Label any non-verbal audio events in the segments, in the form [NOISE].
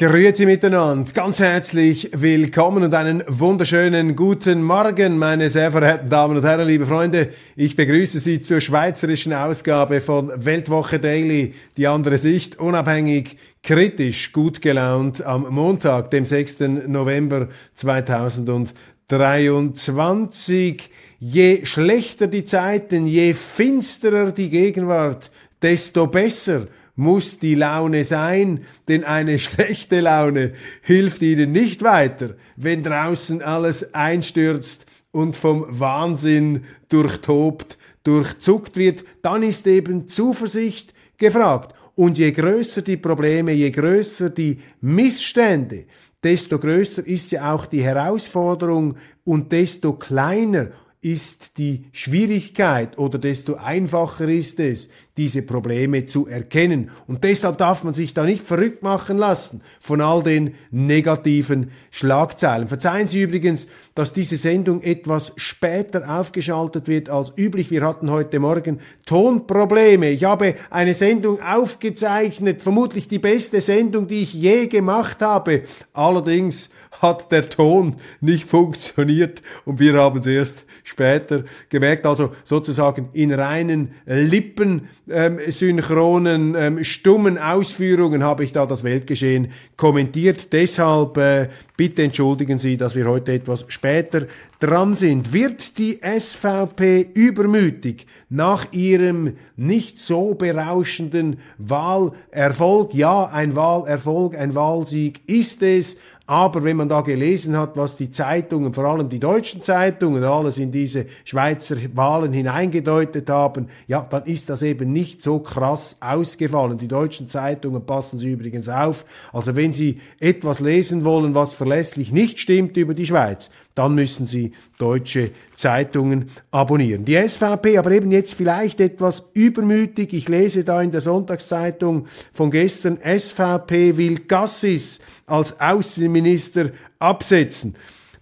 Grüezi miteinander, ganz herzlich willkommen und einen wunderschönen guten Morgen, meine sehr verehrten Damen und Herren, liebe Freunde. Ich begrüße Sie zur schweizerischen Ausgabe von Weltwoche Daily, die andere Sicht, unabhängig, kritisch, gut gelaunt am Montag, dem 6. November 2023. Je schlechter die Zeiten, je finsterer die Gegenwart, desto besser muss die Laune sein, denn eine [LAUGHS] schlechte Laune hilft ihnen nicht weiter, wenn draußen alles einstürzt und vom Wahnsinn durchtobt, durchzuckt wird, dann ist eben Zuversicht gefragt. Und je größer die Probleme, je größer die Missstände, desto größer ist ja auch die Herausforderung und desto kleiner ist die Schwierigkeit oder desto einfacher ist es, diese Probleme zu erkennen. Und deshalb darf man sich da nicht verrückt machen lassen von all den negativen Schlagzeilen. Verzeihen Sie übrigens, dass diese Sendung etwas später aufgeschaltet wird als üblich. Wir hatten heute Morgen Tonprobleme. Ich habe eine Sendung aufgezeichnet, vermutlich die beste Sendung, die ich je gemacht habe. Allerdings hat der Ton nicht funktioniert und wir haben es erst später gemerkt. Also sozusagen in reinen Lippen ähm, ähm, stummen Ausführungen habe ich da das Weltgeschehen kommentiert. Deshalb äh, bitte entschuldigen Sie, dass wir heute etwas später dran sind. Wird die SVP übermütig nach ihrem nicht so berauschenden Wahlerfolg? Ja, ein Wahlerfolg, ein Wahlsieg ist es. Aber wenn man da gelesen hat, was die Zeitungen, vor allem die deutschen Zeitungen, alles in diese Schweizer Wahlen hineingedeutet haben, ja, dann ist das eben nicht so krass ausgefallen. Die deutschen Zeitungen passen Sie übrigens auf. Also wenn Sie etwas lesen wollen, was verlässlich nicht stimmt über die Schweiz, dann müssen Sie deutsche Zeitungen abonnieren. Die SVP aber eben jetzt vielleicht etwas übermütig. Ich lese da in der Sonntagszeitung von gestern, SVP will Gassis als Außenminister absetzen.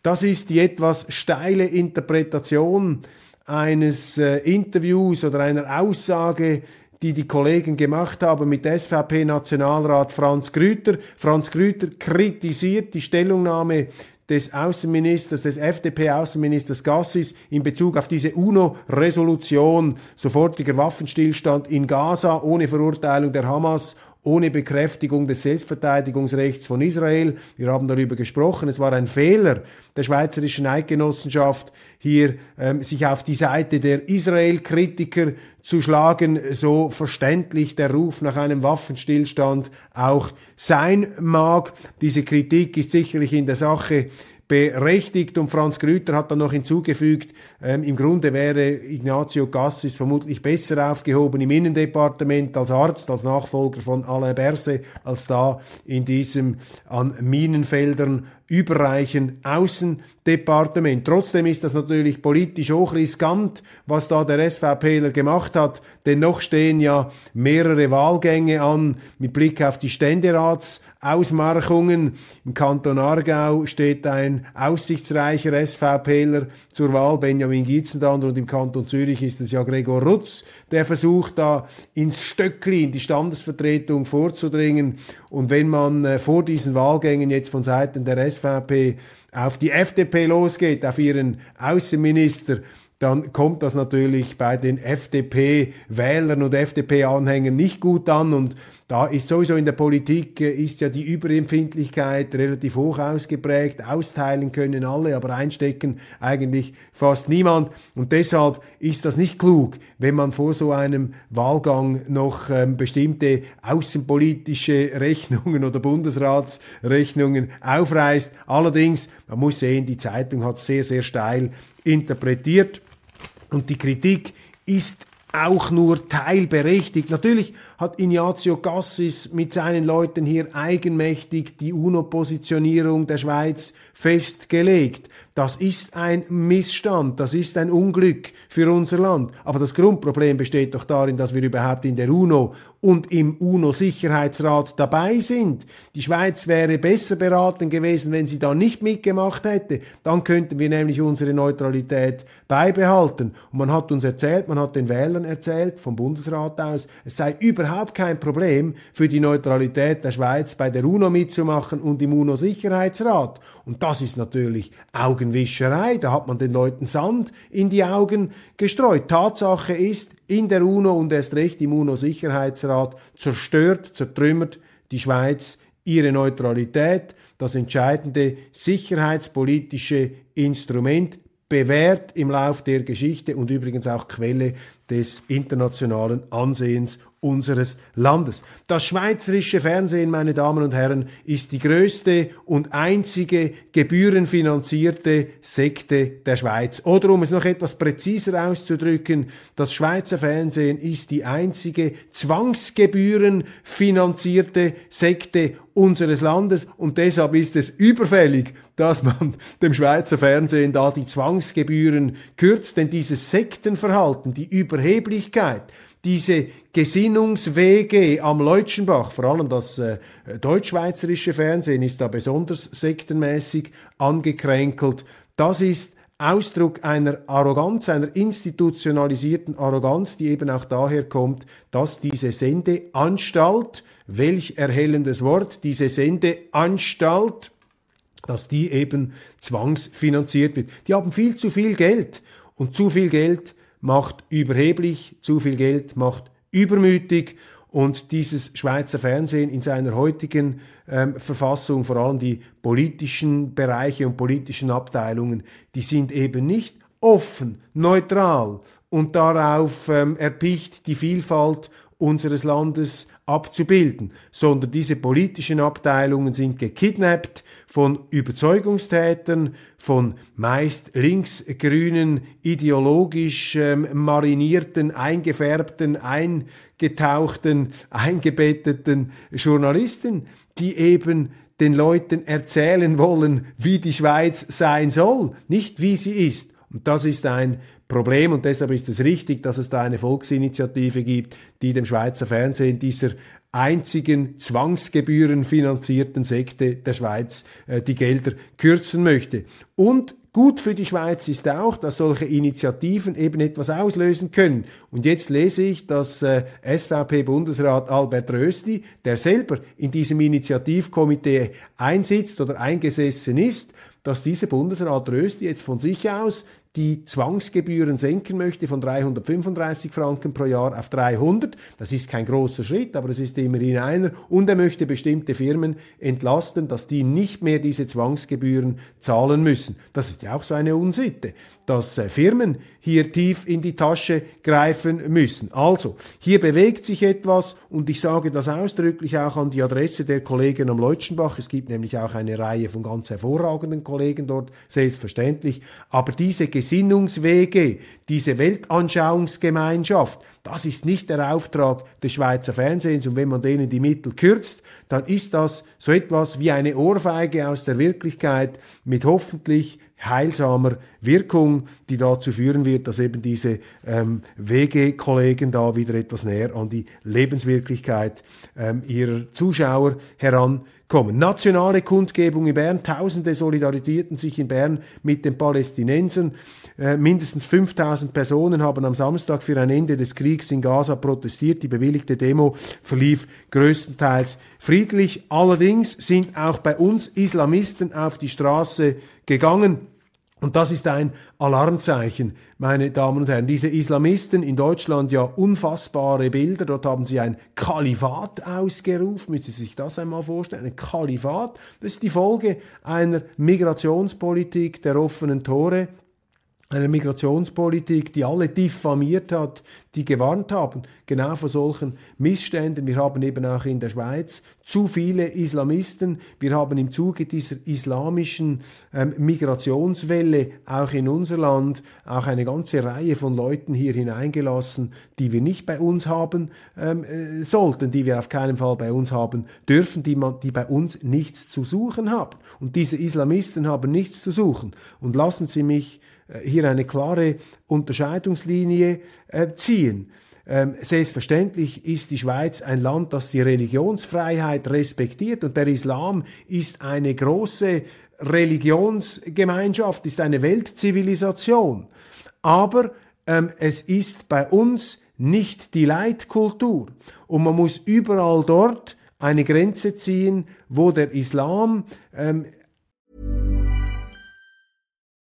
Das ist die etwas steile Interpretation eines äh, Interviews oder einer Aussage, die die Kollegen gemacht haben mit SVP-Nationalrat Franz Grüter. Franz Grüter kritisiert die Stellungnahme des Außenministers, des FDP-Außenministers Gassis in Bezug auf diese UNO-Resolution, sofortiger Waffenstillstand in Gaza ohne Verurteilung der Hamas ohne Bekräftigung des Selbstverteidigungsrechts von Israel. Wir haben darüber gesprochen. Es war ein Fehler der Schweizerischen Eidgenossenschaft, hier ähm, sich auf die Seite der Israel-Kritiker zu schlagen, so verständlich der Ruf nach einem Waffenstillstand auch sein mag. Diese Kritik ist sicherlich in der Sache berechtigt. Und Franz Grüter hat dann noch hinzugefügt, ähm, im Grunde wäre Ignazio Gassis vermutlich besser aufgehoben im Innendepartement als Arzt, als Nachfolger von Alain Berset, als da in diesem an Minenfeldern überreichen Außendepartement. Trotzdem ist das natürlich politisch hochriskant, was da der SVPler gemacht hat, denn noch stehen ja mehrere Wahlgänge an mit Blick auf die Ständerats Ausmarchungen. Im Kanton Aargau steht ein aussichtsreicher SVPler zur Wahl, Benjamin Gietzendander, und im Kanton Zürich ist es ja Gregor Rutz, der versucht da ins Stöckli, in die Standesvertretung vorzudringen. Und wenn man äh, vor diesen Wahlgängen jetzt von Seiten der SVP auf die FDP losgeht, auf ihren Außenminister, dann kommt das natürlich bei den FDP-Wählern und FDP-Anhängern nicht gut an und da ist sowieso in der Politik äh, ist ja die Überempfindlichkeit relativ hoch ausgeprägt. Austeilen können alle, aber einstecken eigentlich fast niemand. Und deshalb ist das nicht klug, wenn man vor so einem Wahlgang noch ähm, bestimmte außenpolitische [LAUGHS] Rechnungen oder Bundesratsrechnungen aufreißt. Allerdings, man muss sehen, die Zeitung hat sehr, sehr steil interpretiert und die Kritik ist auch nur teilberechtigt. Natürlich hat Ignazio Cassis mit seinen Leuten hier eigenmächtig die UNO-Positionierung der Schweiz festgelegt. Das ist ein Missstand, das ist ein Unglück für unser Land. Aber das Grundproblem besteht doch darin, dass wir überhaupt in der UNO und im UNO-Sicherheitsrat dabei sind. Die Schweiz wäre besser beraten gewesen, wenn sie da nicht mitgemacht hätte. Dann könnten wir nämlich unsere Neutralität beibehalten. Und man hat uns erzählt, man hat den Wählern erzählt, vom Bundesrat aus, es sei überhaupt kein Problem für die Neutralität der Schweiz bei der UNO mitzumachen und im UNO-Sicherheitsrat. Und das ist natürlich Augenwischerei. Da hat man den Leuten Sand in die Augen gestreut. Tatsache ist, in der UNO und erst recht im UNO-Sicherheitsrat zerstört, zertrümmert die Schweiz ihre Neutralität, das entscheidende sicherheitspolitische Instrument, bewährt im Lauf der Geschichte und übrigens auch Quelle des internationalen Ansehens unseres Landes. Das schweizerische Fernsehen, meine Damen und Herren, ist die größte und einzige gebührenfinanzierte Sekte der Schweiz. Oder um es noch etwas präziser auszudrücken, das Schweizer Fernsehen ist die einzige zwangsgebührenfinanzierte Sekte unseres Landes und deshalb ist es überfällig, dass man dem Schweizer Fernsehen da die Zwangsgebühren kürzt, denn dieses Sektenverhalten, die Überheblichkeit, diese Gesinnungswege am Leutschenbach, vor allem das äh, deutschschweizerische Fernsehen ist da besonders sektenmäßig angekränkelt. Das ist Ausdruck einer Arroganz, einer institutionalisierten Arroganz, die eben auch daher kommt, dass diese Sendeanstalt, welch erhellendes Wort, diese Sendeanstalt, dass die eben zwangsfinanziert wird. Die haben viel zu viel Geld und zu viel Geld macht überheblich, zu viel Geld macht übermütig und dieses Schweizer Fernsehen in seiner heutigen ähm, Verfassung, vor allem die politischen Bereiche und politischen Abteilungen, die sind eben nicht offen, neutral und darauf ähm, erpicht, die Vielfalt unseres Landes abzubilden, sondern diese politischen Abteilungen sind gekidnappt von Überzeugungstätern, von meist linksgrünen, ideologisch ähm, marinierten, eingefärbten, eingetauchten, eingebetteten Journalisten, die eben den Leuten erzählen wollen, wie die Schweiz sein soll, nicht wie sie ist. Und das ist ein Problem und deshalb ist es richtig, dass es da eine Volksinitiative gibt, die dem Schweizer Fernsehen dieser einzigen zwangsgebührenfinanzierten Sekte der Schweiz äh, die Gelder kürzen möchte. Und gut für die Schweiz ist auch, dass solche Initiativen eben etwas auslösen können. Und jetzt lese ich, dass äh, SVP-Bundesrat Albert Rösti, der selber in diesem Initiativkomitee einsitzt oder eingesessen ist, dass dieser Bundesrat Rösti jetzt von sich aus die Zwangsgebühren senken möchte von 335 Franken pro Jahr auf 300. Das ist kein großer Schritt, aber es ist immerhin einer. Und er möchte bestimmte Firmen entlasten, dass die nicht mehr diese Zwangsgebühren zahlen müssen. Das ist ja auch so eine Unsitte dass äh, Firmen hier tief in die Tasche greifen müssen. Also, hier bewegt sich etwas und ich sage das ausdrücklich auch an die Adresse der Kollegen am Leutschenbach. Es gibt nämlich auch eine Reihe von ganz hervorragenden Kollegen dort, selbstverständlich. Aber diese Gesinnungswege, diese Weltanschauungsgemeinschaft, das ist nicht der Auftrag des Schweizer Fernsehens und wenn man denen die Mittel kürzt, dann ist das so etwas wie eine Ohrfeige aus der Wirklichkeit mit hoffentlich heilsamer Wirkung, die dazu führen wird, dass eben diese ähm, Wegekollegen da wieder etwas näher an die Lebenswirklichkeit ähm, ihrer Zuschauer herankommen. Nationale Kundgebung in Bern, Tausende solidarisierten sich in Bern mit den Palästinensern. Äh, mindestens 5000 Personen haben am Samstag für ein Ende des Kriegs in Gaza protestiert. Die bewilligte Demo verlief größtenteils friedlich. Allerdings sind auch bei uns Islamisten auf die Straße gegangen. Und das ist ein Alarmzeichen, meine Damen und Herren. Diese Islamisten in Deutschland ja unfassbare Bilder. Dort haben sie ein Kalifat ausgerufen. Müssen Sie sich das einmal vorstellen? Ein Kalifat. Das ist die Folge einer Migrationspolitik der offenen Tore einer Migrationspolitik, die alle diffamiert hat, die gewarnt haben, genau vor solchen Missständen. Wir haben eben auch in der Schweiz zu viele Islamisten. Wir haben im Zuge dieser islamischen ähm, Migrationswelle auch in unser Land auch eine ganze Reihe von Leuten hier hineingelassen, die wir nicht bei uns haben ähm, äh, sollten, die wir auf keinen Fall bei uns haben dürfen, die, man, die bei uns nichts zu suchen haben. Und diese Islamisten haben nichts zu suchen. Und lassen Sie mich hier eine klare Unterscheidungslinie äh, ziehen. Ähm, selbstverständlich ist die Schweiz ein Land, das die Religionsfreiheit respektiert und der Islam ist eine große Religionsgemeinschaft, ist eine Weltzivilisation. Aber ähm, es ist bei uns nicht die Leitkultur und man muss überall dort eine Grenze ziehen, wo der Islam ähm,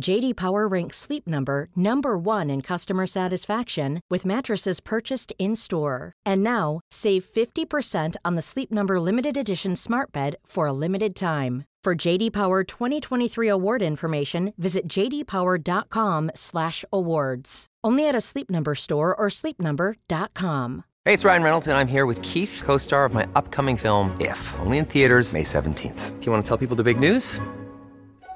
JD Power ranks Sleep Number number 1 in customer satisfaction with mattresses purchased in-store. And now, save 50% on the Sleep Number limited edition Smart Bed for a limited time. For JD Power 2023 award information, visit jdpower.com/awards. Only at a Sleep Number store or sleepnumber.com. Hey, it's Ryan Reynolds and I'm here with Keith, co-star of my upcoming film If, only in theaters May 17th. Do you want to tell people the big news?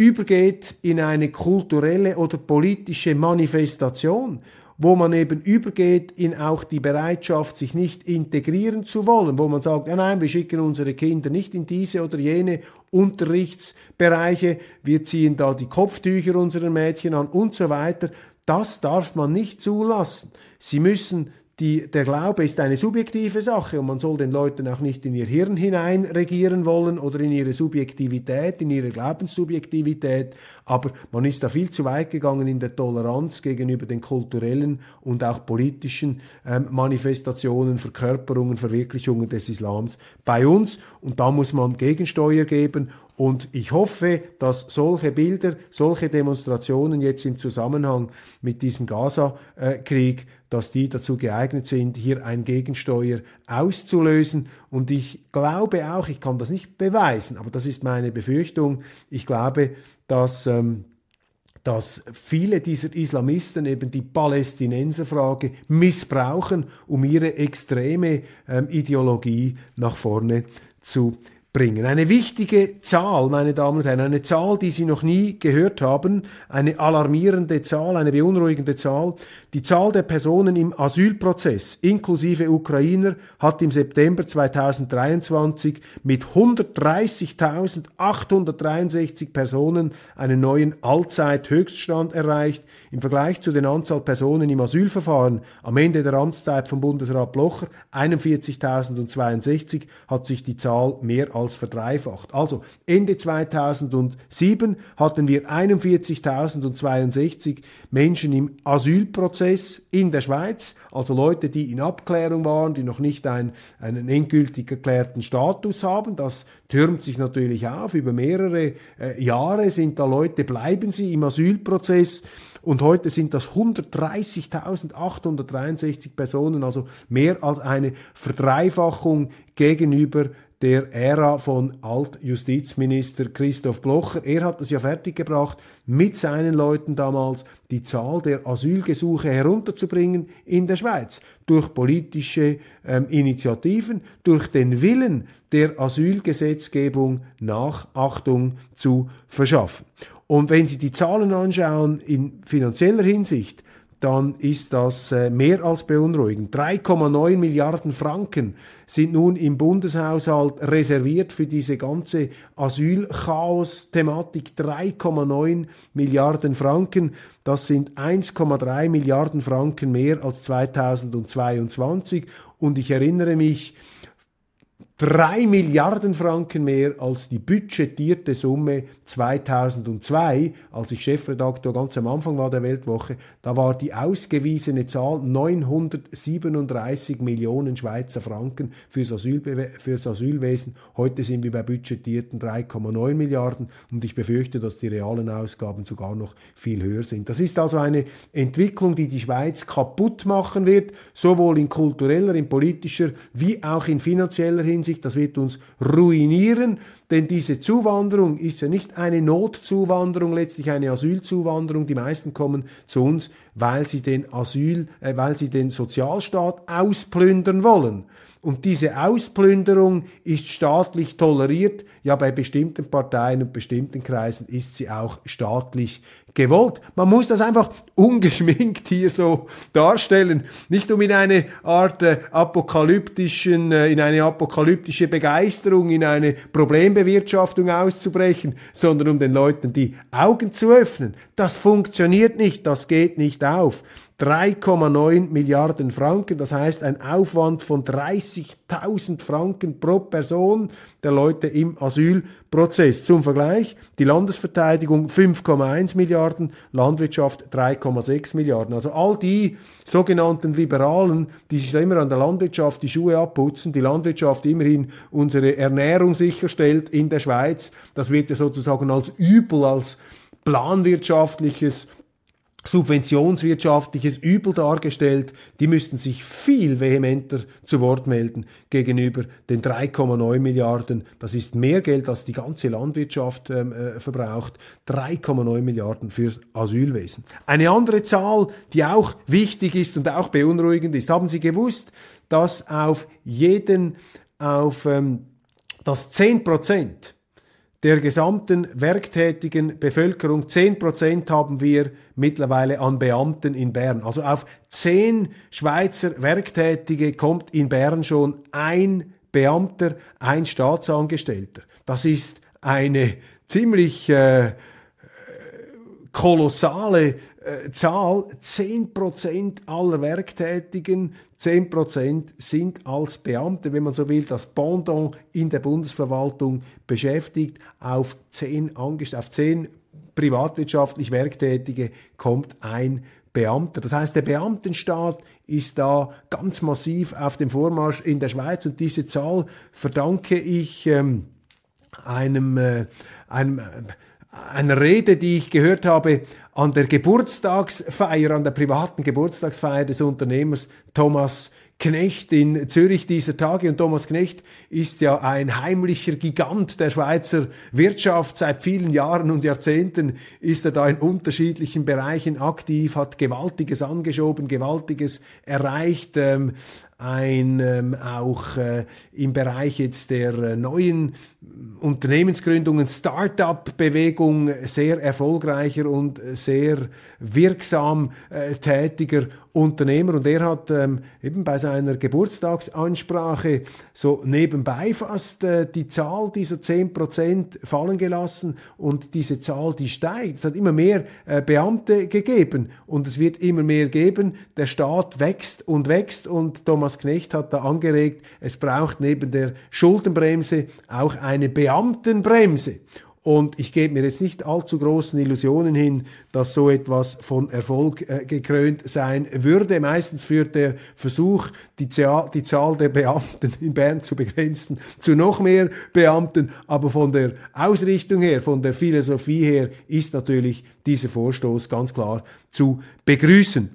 Übergeht in eine kulturelle oder politische Manifestation, wo man eben übergeht in auch die Bereitschaft, sich nicht integrieren zu wollen, wo man sagt, ja nein, wir schicken unsere Kinder nicht in diese oder jene Unterrichtsbereiche, wir ziehen da die Kopftücher unserer Mädchen an und so weiter. Das darf man nicht zulassen. Sie müssen die, der Glaube ist eine subjektive Sache und man soll den Leuten auch nicht in ihr Hirn hinein regieren wollen oder in ihre Subjektivität, in ihre Glaubenssubjektivität, aber man ist da viel zu weit gegangen in der Toleranz gegenüber den kulturellen und auch politischen ähm, Manifestationen, Verkörperungen, Verwirklichungen des Islams bei uns. Und da muss man Gegensteuer geben. Und ich hoffe, dass solche Bilder, solche Demonstrationen jetzt im Zusammenhang mit diesem Gaza-Krieg, dass die dazu geeignet sind, hier ein Gegensteuer auszulösen. Und ich glaube auch, ich kann das nicht beweisen, aber das ist meine Befürchtung, ich glaube, dass ähm, dass viele dieser Islamisten eben die Palästinenserfrage missbrauchen, um ihre extreme ähm, Ideologie nach vorne zu bringen. Eine wichtige Zahl, meine Damen und Herren, eine Zahl, die Sie noch nie gehört haben, eine alarmierende Zahl, eine beunruhigende Zahl. Die Zahl der Personen im Asylprozess inklusive Ukrainer hat im September 2023 mit 130.863 Personen einen neuen Allzeithöchststand erreicht. Im Vergleich zu den Anzahl Personen im Asylverfahren am Ende der Amtszeit von Bundesrat Blocher 41.062 hat sich die Zahl mehr als verdreifacht. Also Ende 2007 hatten wir 41.062 Menschen im Asylprozess in der Schweiz, also Leute, die in Abklärung waren, die noch nicht ein, einen endgültig erklärten Status haben. Das türmt sich natürlich auf. Über mehrere äh, Jahre sind da Leute, bleiben sie im Asylprozess. Und heute sind das 130.863 Personen, also mehr als eine Verdreifachung gegenüber der Ära von Altjustizminister Christoph Blocher. Er hat es ja fertiggebracht, mit seinen Leuten damals die Zahl der Asylgesuche herunterzubringen in der Schweiz. Durch politische ähm, Initiativen, durch den Willen der Asylgesetzgebung nach Achtung zu verschaffen. Und wenn Sie die Zahlen anschauen in finanzieller Hinsicht, dann ist das äh, mehr als beunruhigend. 3,9 Milliarden Franken sind nun im Bundeshaushalt reserviert für diese ganze Asylchaos-Thematik. 3,9 Milliarden Franken, das sind 1,3 Milliarden Franken mehr als 2022. Und ich erinnere mich, drei Milliarden Franken mehr als die budgetierte Summe 2002, als ich Chefredakteur ganz am Anfang war der Weltwoche, da war die ausgewiesene Zahl 937 Millionen Schweizer Franken fürs, Asylbe fürs Asylwesen. Heute sind wir bei budgetierten 3,9 Milliarden und ich befürchte, dass die realen Ausgaben sogar noch viel höher sind. Das ist also eine Entwicklung, die die Schweiz kaputt machen wird, sowohl in kultureller, in politischer wie auch in finanzieller Hinsicht Hinsicht, das wird uns ruinieren, denn diese Zuwanderung ist ja nicht eine Notzuwanderung, letztlich eine Asylzuwanderung. Die meisten kommen zu uns, weil sie den Asyl, äh, weil sie den Sozialstaat ausplündern wollen. Und diese Ausplünderung ist staatlich toleriert. Ja, bei bestimmten Parteien und bestimmten Kreisen ist sie auch staatlich gewollt. Man muss das einfach [LAUGHS] ungeschminkt hier so darstellen, nicht um in eine Art äh, apokalyptischen, äh, in eine apokalyptische Begeisterung, in eine Problembewirtschaftung auszubrechen, sondern um den Leuten die Augen zu öffnen. Das funktioniert nicht, das geht nicht auf. 3,9 Milliarden Franken, das heißt ein Aufwand von 30.000 Franken pro Person der Leute im Asylprozess. Zum Vergleich, die Landesverteidigung 5,1 Milliarden, Landwirtschaft 3,6 Milliarden. Also all die sogenannten Liberalen, die sich immer an der Landwirtschaft die Schuhe abputzen, die Landwirtschaft immerhin unsere Ernährung sicherstellt in der Schweiz, das wird ja sozusagen als Übel, als planwirtschaftliches subventionswirtschaftliches Übel dargestellt, die müssten sich viel vehementer zu Wort melden gegenüber den 3,9 Milliarden. Das ist mehr Geld, als die ganze Landwirtschaft ähm, äh, verbraucht. 3,9 Milliarden fürs Asylwesen. Eine andere Zahl, die auch wichtig ist und auch beunruhigend ist. Haben Sie gewusst, dass auf jeden, auf ähm, das 10 Prozent der gesamten werktätigen Bevölkerung, zehn Prozent haben wir mittlerweile an Beamten in Bern. Also auf zehn Schweizer Werktätige kommt in Bern schon ein Beamter, ein Staatsangestellter. Das ist eine ziemlich äh, kolossale äh, Zahl, 10% aller Werktätigen, 10% sind als Beamte, wenn man so will, das Pendant in der Bundesverwaltung beschäftigt. Auf 10, auf 10 privatwirtschaftlich Werktätige kommt ein Beamter. Das heißt, der Beamtenstaat ist da ganz massiv auf dem Vormarsch in der Schweiz und diese Zahl verdanke ich ähm, einem, äh, einem äh, einer Rede, die ich gehört habe an der Geburtstagsfeier, an der privaten Geburtstagsfeier des Unternehmers Thomas Knecht in Zürich dieser Tage. Und Thomas Knecht ist ja ein heimlicher Gigant der Schweizer Wirtschaft. Seit vielen Jahren und Jahrzehnten ist er da in unterschiedlichen Bereichen aktiv, hat Gewaltiges angeschoben, Gewaltiges erreicht. Ähm, ein ähm, auch äh, im Bereich jetzt der äh, neuen Unternehmensgründungen, Start-up-Bewegung sehr erfolgreicher und sehr wirksam äh, tätiger Unternehmer und er hat ähm, eben bei seiner Geburtstagsansprache so nebenbei fast äh, die Zahl dieser 10% fallen gelassen und diese Zahl, die steigt. Es hat immer mehr äh, Beamte gegeben und es wird immer mehr geben. Der Staat wächst und wächst und Thomas Knecht hat da angeregt, es braucht neben der Schuldenbremse auch eine Beamtenbremse. Und ich gebe mir jetzt nicht allzu großen Illusionen hin, dass so etwas von Erfolg äh, gekrönt sein würde. Meistens führt der Versuch, die, Zahl, die Zahl der Beamten in Bern zu begrenzen, zu noch mehr Beamten. Aber von der Ausrichtung her, von der Philosophie her, ist natürlich dieser Vorstoß ganz klar zu begrüßen.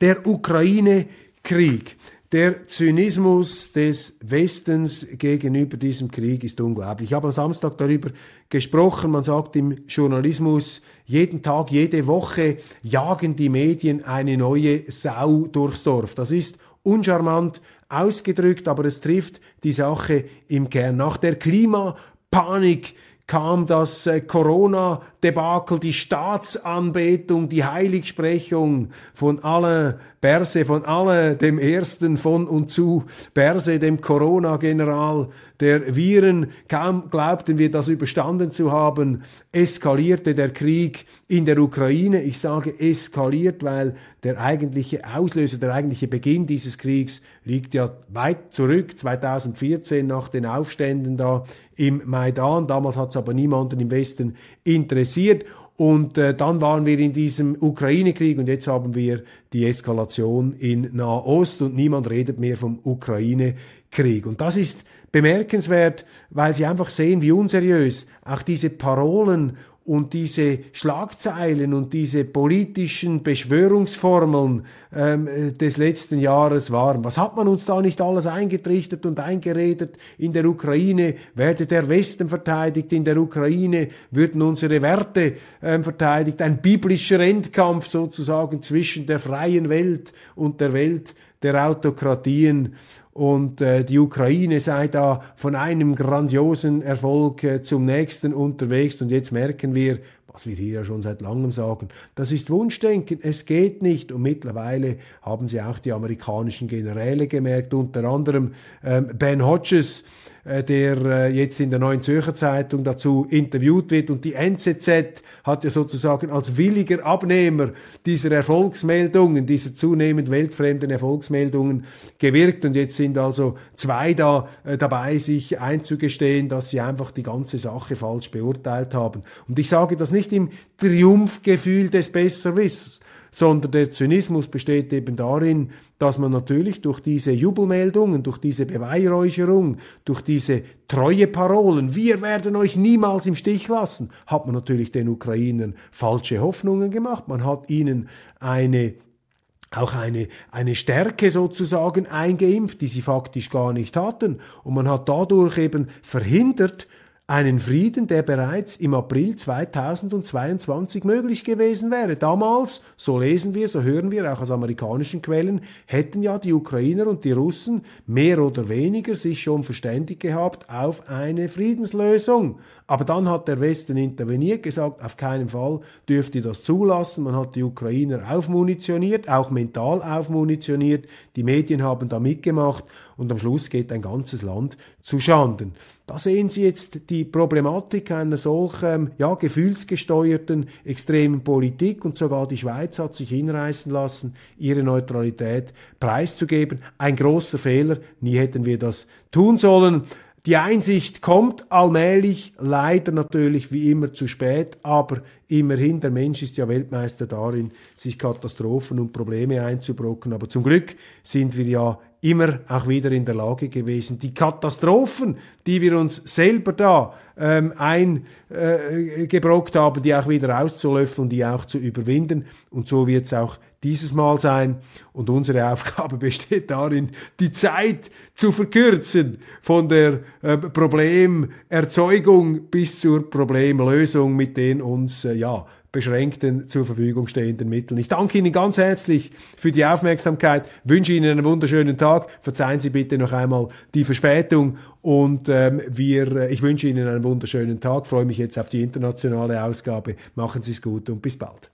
Der Ukraine-Krieg. Der Zynismus des Westens gegenüber diesem Krieg ist unglaublich. Ich habe am Samstag darüber gesprochen. Man sagt im Journalismus, jeden Tag, jede Woche jagen die Medien eine neue Sau durchs Dorf. Das ist uncharmant ausgedrückt, aber es trifft die Sache im Kern. Nach der Klimapanik kam das äh, Corona-Debakel, die Staatsanbetung, die Heiligsprechung von Alain Berse, von Alain dem Ersten von und zu Berse, dem Corona-General der Viren. Kaum glaubten wir das überstanden zu haben, eskalierte der Krieg in der Ukraine. Ich sage eskaliert, weil der eigentliche Auslöser, der eigentliche Beginn dieses Kriegs liegt ja weit zurück, 2014 nach den Aufständen da im Maidan. Damals hat es aber niemanden im Westen interessiert. Und äh, dann waren wir in diesem Ukraine-Krieg und jetzt haben wir die Eskalation in Nahost und niemand redet mehr vom Ukraine-Krieg. Und das ist bemerkenswert, weil sie einfach sehen, wie unseriös auch diese Parolen und diese Schlagzeilen und diese politischen Beschwörungsformeln ähm, des letzten Jahres waren. Was hat man uns da nicht alles eingetrichtert und eingeredet? In der Ukraine werde der Westen verteidigt, in der Ukraine würden unsere Werte ähm, verteidigt, ein biblischer Endkampf sozusagen zwischen der freien Welt und der Welt der Autokratien. Und äh, die Ukraine sei da von einem grandiosen Erfolg äh, zum nächsten unterwegs. Und jetzt merken wir, was wir hier ja schon seit langem sagen, das ist Wunschdenken, es geht nicht. Und mittlerweile haben sie auch die amerikanischen Generäle gemerkt, unter anderem ähm, Ben Hodges, der äh, jetzt in der Neuen Zürcher Zeitung dazu interviewt wird. Und die NZZ hat ja sozusagen als williger Abnehmer dieser Erfolgsmeldungen, dieser zunehmend weltfremden Erfolgsmeldungen gewirkt. Und jetzt sind also zwei da äh, dabei, sich einzugestehen, dass sie einfach die ganze Sache falsch beurteilt haben. Und ich sage das nicht im Triumphgefühl des Besserwissens, sondern der Zynismus besteht eben darin, dass man natürlich durch diese Jubelmeldungen, durch diese Beweihräucherung, durch diese treue Parolen, wir werden euch niemals im Stich lassen, hat man natürlich den Ukrainern falsche Hoffnungen gemacht. Man hat ihnen eine auch eine, eine Stärke sozusagen eingeimpft, die sie faktisch gar nicht hatten. Und man hat dadurch eben verhindert, einen Frieden, der bereits im April 2022 möglich gewesen wäre. Damals, so lesen wir, so hören wir auch aus amerikanischen Quellen, hätten ja die Ukrainer und die Russen mehr oder weniger sich schon verständigt gehabt auf eine Friedenslösung. Aber dann hat der Westen interveniert, gesagt, auf keinen Fall dürft ihr das zulassen. Man hat die Ukrainer aufmunitioniert, auch mental aufmunitioniert. Die Medien haben da mitgemacht und am Schluss geht ein ganzes Land zu Schanden. Da sehen Sie jetzt die Problematik einer solchen ja, gefühlsgesteuerten extremen Politik und sogar die Schweiz hat sich hinreißen lassen, ihre Neutralität preiszugeben. Ein großer Fehler, nie hätten wir das tun sollen. Die Einsicht kommt allmählich, leider natürlich wie immer zu spät, aber immerhin, der Mensch ist ja Weltmeister darin, sich Katastrophen und Probleme einzubrocken. Aber zum Glück sind wir ja immer auch wieder in der Lage gewesen, die Katastrophen, die wir uns selber da ähm, eingebrockt äh, haben, die auch wieder auszulöffeln, die auch zu überwinden. Und so wird es auch dieses Mal sein. Und unsere Aufgabe besteht darin, die Zeit zu verkürzen von der äh, Problemerzeugung bis zur Problemlösung mit den uns äh, ja beschränkten zur Verfügung stehenden Mitteln. Ich danke Ihnen ganz herzlich für die Aufmerksamkeit, wünsche Ihnen einen wunderschönen Tag. Verzeihen Sie bitte noch einmal die Verspätung und ähm, wir, äh, ich wünsche Ihnen einen wunderschönen Tag, freue mich jetzt auf die internationale Ausgabe. Machen Sie es gut und bis bald.